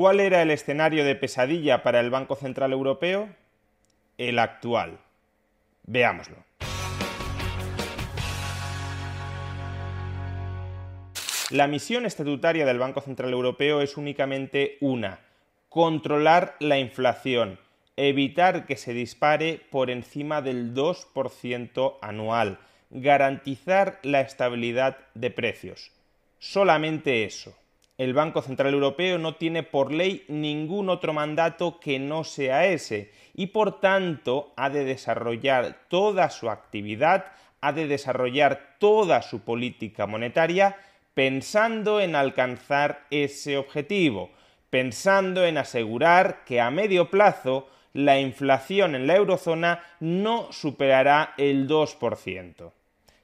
¿Cuál era el escenario de pesadilla para el Banco Central Europeo? El actual. Veámoslo. La misión estatutaria del Banco Central Europeo es únicamente una, controlar la inflación, evitar que se dispare por encima del 2% anual, garantizar la estabilidad de precios. Solamente eso. El Banco Central Europeo no tiene por ley ningún otro mandato que no sea ese y por tanto ha de desarrollar toda su actividad, ha de desarrollar toda su política monetaria pensando en alcanzar ese objetivo, pensando en asegurar que a medio plazo la inflación en la eurozona no superará el 2%.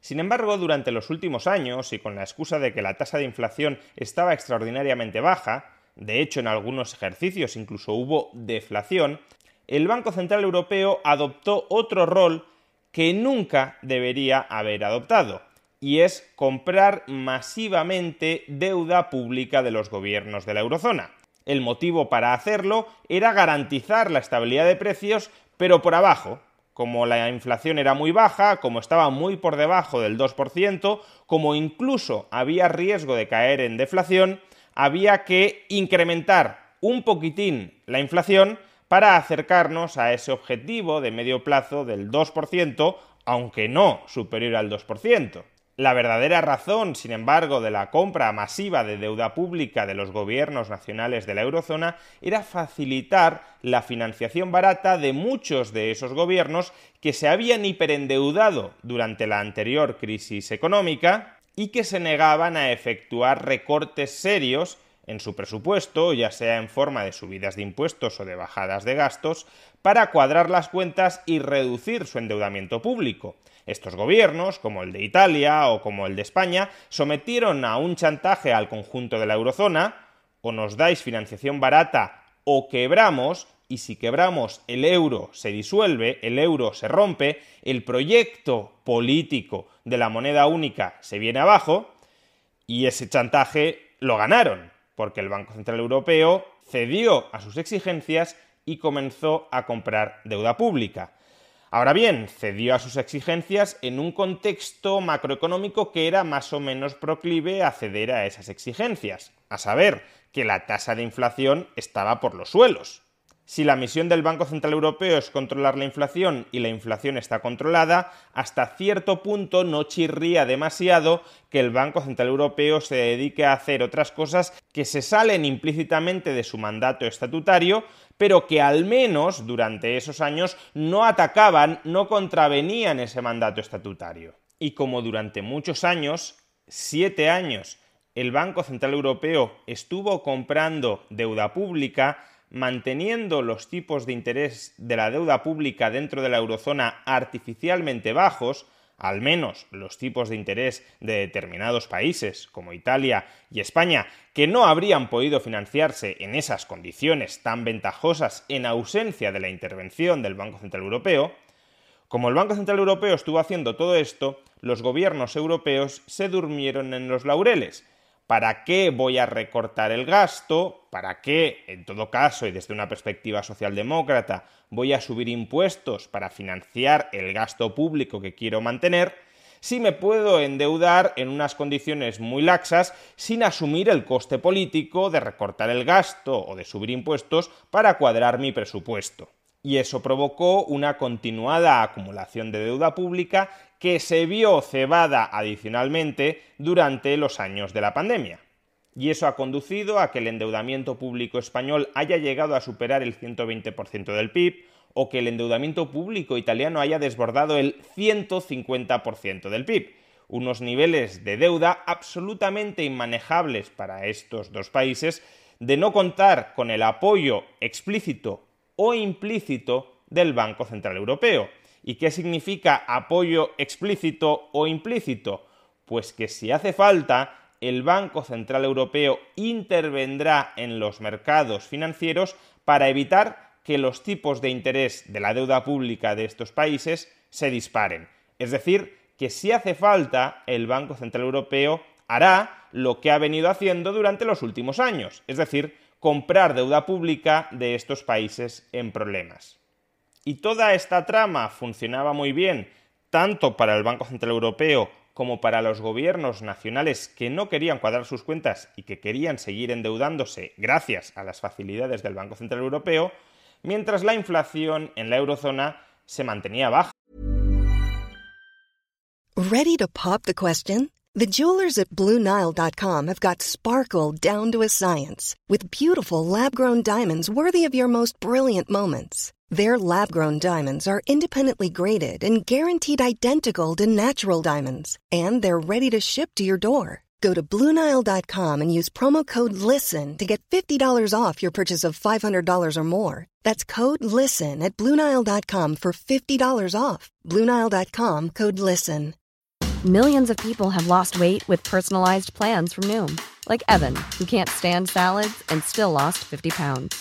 Sin embargo, durante los últimos años, y con la excusa de que la tasa de inflación estaba extraordinariamente baja, de hecho en algunos ejercicios incluso hubo deflación, el Banco Central Europeo adoptó otro rol que nunca debería haber adoptado, y es comprar masivamente deuda pública de los gobiernos de la eurozona. El motivo para hacerlo era garantizar la estabilidad de precios, pero por abajo, como la inflación era muy baja, como estaba muy por debajo del 2%, como incluso había riesgo de caer en deflación, había que incrementar un poquitín la inflación para acercarnos a ese objetivo de medio plazo del 2%, aunque no superior al 2%. La verdadera razón, sin embargo, de la compra masiva de deuda pública de los gobiernos nacionales de la eurozona era facilitar la financiación barata de muchos de esos gobiernos que se habían hiperendeudado durante la anterior crisis económica y que se negaban a efectuar recortes serios en su presupuesto, ya sea en forma de subidas de impuestos o de bajadas de gastos, para cuadrar las cuentas y reducir su endeudamiento público. Estos gobiernos, como el de Italia o como el de España, sometieron a un chantaje al conjunto de la eurozona, o nos dais financiación barata o quebramos, y si quebramos el euro se disuelve, el euro se rompe, el proyecto político de la moneda única se viene abajo, y ese chantaje lo ganaron, porque el Banco Central Europeo cedió a sus exigencias y comenzó a comprar deuda pública. Ahora bien, cedió a sus exigencias en un contexto macroeconómico que era más o menos proclive a ceder a esas exigencias, a saber, que la tasa de inflación estaba por los suelos. Si la misión del Banco Central Europeo es controlar la inflación y la inflación está controlada, hasta cierto punto no chirría demasiado que el Banco Central Europeo se dedique a hacer otras cosas que se salen implícitamente de su mandato estatutario, pero que al menos durante esos años no atacaban, no contravenían ese mandato estatutario. Y como durante muchos años, siete años, el Banco Central Europeo estuvo comprando deuda pública, manteniendo los tipos de interés de la deuda pública dentro de la eurozona artificialmente bajos, al menos los tipos de interés de determinados países como Italia y España, que no habrían podido financiarse en esas condiciones tan ventajosas en ausencia de la intervención del Banco Central Europeo, como el Banco Central Europeo estuvo haciendo todo esto, los gobiernos europeos se durmieron en los laureles, ¿Para qué voy a recortar el gasto? ¿Para qué, en todo caso, y desde una perspectiva socialdemócrata, voy a subir impuestos para financiar el gasto público que quiero mantener? Si me puedo endeudar en unas condiciones muy laxas sin asumir el coste político de recortar el gasto o de subir impuestos para cuadrar mi presupuesto y eso provocó una continuada acumulación de deuda pública que se vio cebada adicionalmente durante los años de la pandemia. Y eso ha conducido a que el endeudamiento público español haya llegado a superar el 120% del PIB o que el endeudamiento público italiano haya desbordado el 150% del PIB. unos niveles de deuda absolutamente inmanejables para estos dos países, de no contar con el apoyo explícito o implícito del Banco Central Europeo. ¿Y qué significa apoyo explícito o implícito? Pues que si hace falta, el Banco Central Europeo intervendrá en los mercados financieros para evitar que los tipos de interés de la deuda pública de estos países se disparen. Es decir, que si hace falta, el Banco Central Europeo hará lo que ha venido haciendo durante los últimos años, es decir, comprar deuda pública de estos países en problemas. Y toda esta trama funcionaba muy bien, tanto para el Banco Central Europeo como para los gobiernos nacionales que no querían cuadrar sus cuentas y que querían seguir endeudándose gracias a las facilidades del Banco Central Europeo, mientras la inflación en la eurozona se mantenía baja. Ready to pop the question? The jewelers at BlueNile.com have got sparkle down to a science with beautiful lab-grown diamonds worthy of your most brilliant moments. Their lab grown diamonds are independently graded and guaranteed identical to natural diamonds, and they're ready to ship to your door. Go to Bluenile.com and use promo code LISTEN to get $50 off your purchase of $500 or more. That's code LISTEN at Bluenile.com for $50 off. Bluenile.com code LISTEN. Millions of people have lost weight with personalized plans from Noom, like Evan, who can't stand salads and still lost 50 pounds.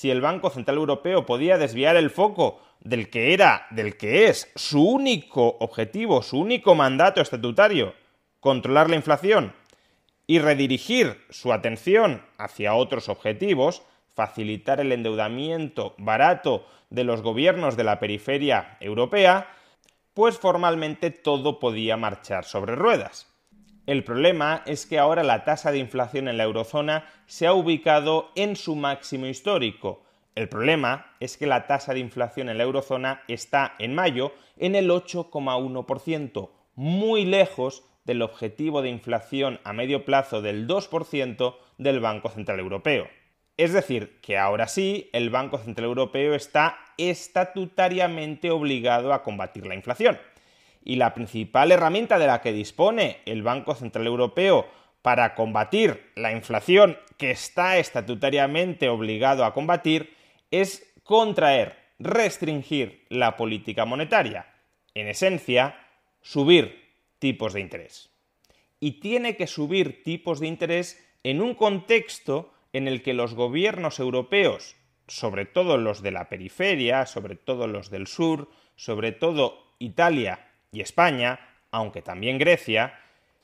Si el Banco Central Europeo podía desviar el foco del que era, del que es su único objetivo, su único mandato estatutario, controlar la inflación, y redirigir su atención hacia otros objetivos, facilitar el endeudamiento barato de los gobiernos de la periferia europea, pues formalmente todo podía marchar sobre ruedas. El problema es que ahora la tasa de inflación en la eurozona se ha ubicado en su máximo histórico. El problema es que la tasa de inflación en la eurozona está en mayo en el 8,1%, muy lejos del objetivo de inflación a medio plazo del 2% del Banco Central Europeo. Es decir, que ahora sí, el Banco Central Europeo está estatutariamente obligado a combatir la inflación. Y la principal herramienta de la que dispone el Banco Central Europeo para combatir la inflación que está estatutariamente obligado a combatir es contraer, restringir la política monetaria. En esencia, subir tipos de interés. Y tiene que subir tipos de interés en un contexto en el que los gobiernos europeos, sobre todo los de la periferia, sobre todo los del sur, sobre todo Italia y España, aunque también Grecia,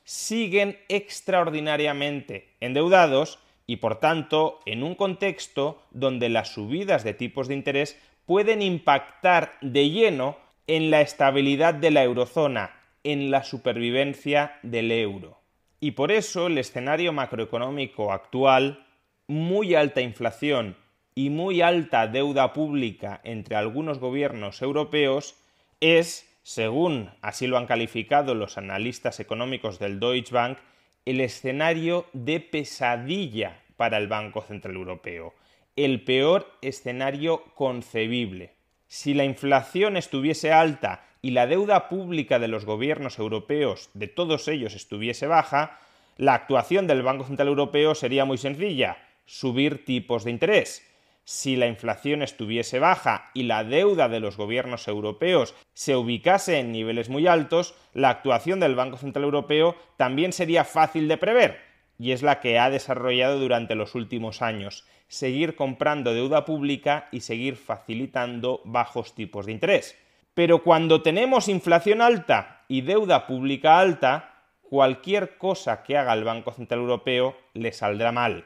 siguen extraordinariamente endeudados y por tanto en un contexto donde las subidas de tipos de interés pueden impactar de lleno en la estabilidad de la eurozona, en la supervivencia del euro. Y por eso el escenario macroeconómico actual muy alta inflación y muy alta deuda pública entre algunos gobiernos europeos es, según así lo han calificado los analistas económicos del Deutsche Bank, el escenario de pesadilla para el Banco Central Europeo, el peor escenario concebible. Si la inflación estuviese alta y la deuda pública de los gobiernos europeos, de todos ellos, estuviese baja, la actuación del Banco Central Europeo sería muy sencilla subir tipos de interés. Si la inflación estuviese baja y la deuda de los gobiernos europeos se ubicase en niveles muy altos, la actuación del Banco Central Europeo también sería fácil de prever. y es la que ha desarrollado durante los últimos años, seguir comprando deuda pública y seguir facilitando bajos tipos de interés. Pero cuando tenemos inflación alta y deuda pública alta, cualquier cosa que haga el Banco Central Europeo le saldrá mal.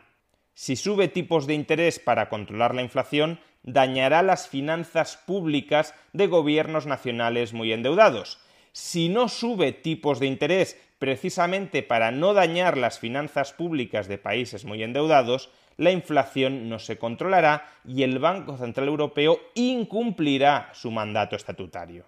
Si sube tipos de interés para controlar la inflación, dañará las finanzas públicas de gobiernos nacionales muy endeudados. Si no sube tipos de interés precisamente para no dañar las finanzas públicas de países muy endeudados, la inflación no se controlará y el Banco Central Europeo incumplirá su mandato estatutario.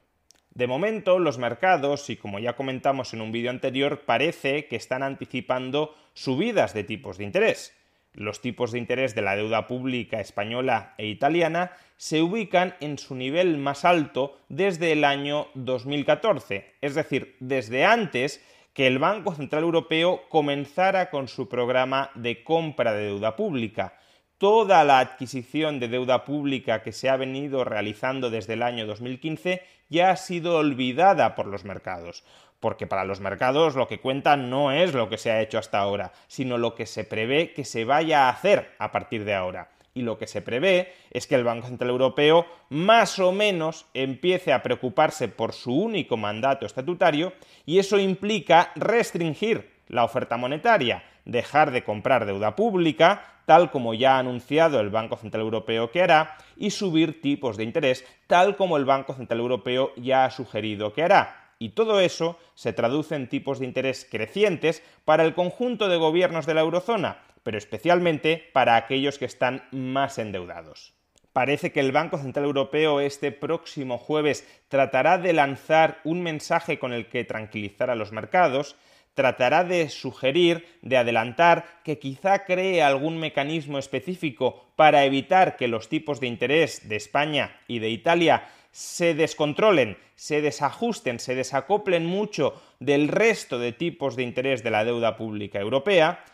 De momento, los mercados, y como ya comentamos en un vídeo anterior, parece que están anticipando subidas de tipos de interés. Los tipos de interés de la deuda pública española e italiana se ubican en su nivel más alto desde el año 2014, es decir, desde antes que el Banco Central Europeo comenzara con su programa de compra de deuda pública. Toda la adquisición de deuda pública que se ha venido realizando desde el año 2015 ya ha sido olvidada por los mercados, porque para los mercados lo que cuenta no es lo que se ha hecho hasta ahora, sino lo que se prevé que se vaya a hacer a partir de ahora y lo que se prevé es que el Banco Central Europeo más o menos empiece a preocuparse por su único mandato estatutario y eso implica restringir la oferta monetaria, dejar de comprar deuda pública, tal como ya ha anunciado el Banco Central Europeo que hará, y subir tipos de interés, tal como el Banco Central Europeo ya ha sugerido que hará. Y todo eso se traduce en tipos de interés crecientes para el conjunto de gobiernos de la eurozona, pero especialmente para aquellos que están más endeudados. Parece que el Banco Central Europeo este próximo jueves tratará de lanzar un mensaje con el que tranquilizar a los mercados, tratará de sugerir, de adelantar, que quizá cree algún mecanismo específico para evitar que los tipos de interés de España y de Italia se descontrolen, se desajusten, se desacoplen mucho del resto de tipos de interés de la deuda pública europea,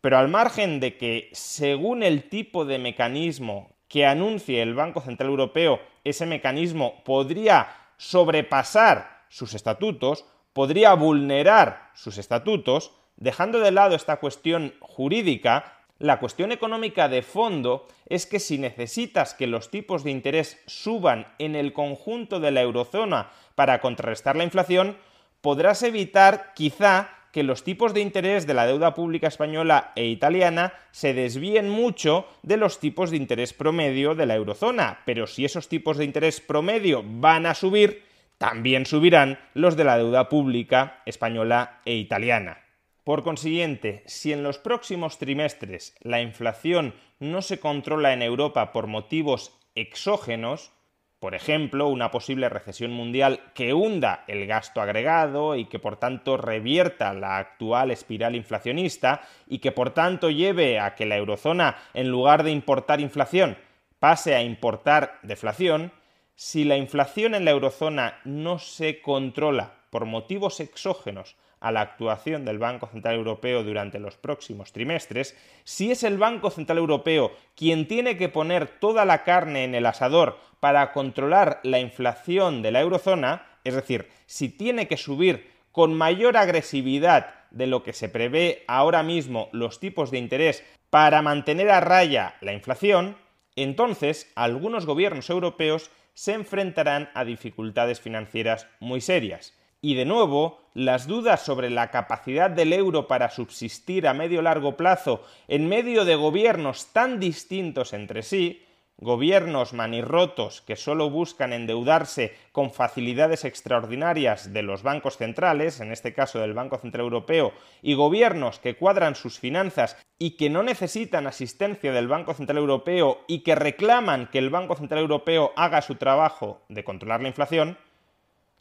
pero al margen de que, según el tipo de mecanismo que anuncie el Banco Central Europeo, ese mecanismo podría sobrepasar sus estatutos, podría vulnerar sus estatutos, dejando de lado esta cuestión jurídica, la cuestión económica de fondo es que si necesitas que los tipos de interés suban en el conjunto de la eurozona para contrarrestar la inflación, podrás evitar quizá que los tipos de interés de la deuda pública española e italiana se desvíen mucho de los tipos de interés promedio de la eurozona, pero si esos tipos de interés promedio van a subir, también subirán los de la deuda pública española e italiana. Por consiguiente, si en los próximos trimestres la inflación no se controla en Europa por motivos exógenos, por ejemplo, una posible recesión mundial que hunda el gasto agregado y que por tanto revierta la actual espiral inflacionista y que por tanto lleve a que la eurozona, en lugar de importar inflación, pase a importar deflación, si la inflación en la eurozona no se controla por motivos exógenos a la actuación del Banco Central Europeo durante los próximos trimestres, si es el Banco Central Europeo quien tiene que poner toda la carne en el asador para controlar la inflación de la eurozona, es decir, si tiene que subir con mayor agresividad de lo que se prevé ahora mismo los tipos de interés para mantener a raya la inflación, entonces algunos gobiernos europeos se enfrentarán a dificultades financieras muy serias y de nuevo, las dudas sobre la capacidad del euro para subsistir a medio largo plazo en medio de gobiernos tan distintos entre sí, gobiernos manirrotos que solo buscan endeudarse con facilidades extraordinarias de los bancos centrales, en este caso del Banco Central Europeo, y gobiernos que cuadran sus finanzas y que no necesitan asistencia del Banco Central Europeo y que reclaman que el Banco Central Europeo haga su trabajo de controlar la inflación,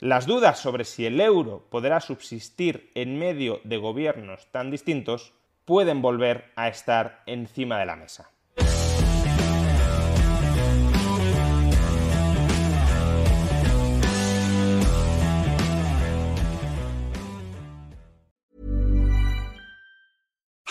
las dudas sobre si el euro podrá subsistir en medio de gobiernos tan distintos pueden volver a estar encima de la mesa.